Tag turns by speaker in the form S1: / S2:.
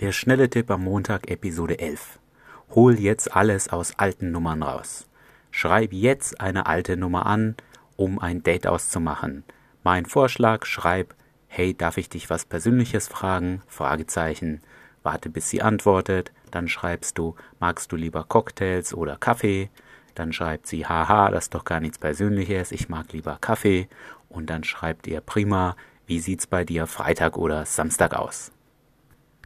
S1: Der schnelle Tipp am Montag, Episode 11. Hol jetzt alles aus alten Nummern raus. Schreib jetzt eine alte Nummer an, um ein Date auszumachen. Mein Vorschlag, schreib, hey, darf ich dich was Persönliches fragen? Fragezeichen. Warte, bis sie antwortet. Dann schreibst du, magst du lieber Cocktails oder Kaffee? Dann schreibt sie, haha, das ist doch gar nichts Persönliches, ich mag lieber Kaffee. Und dann schreibt ihr, prima, wie sieht's bei dir Freitag oder Samstag aus?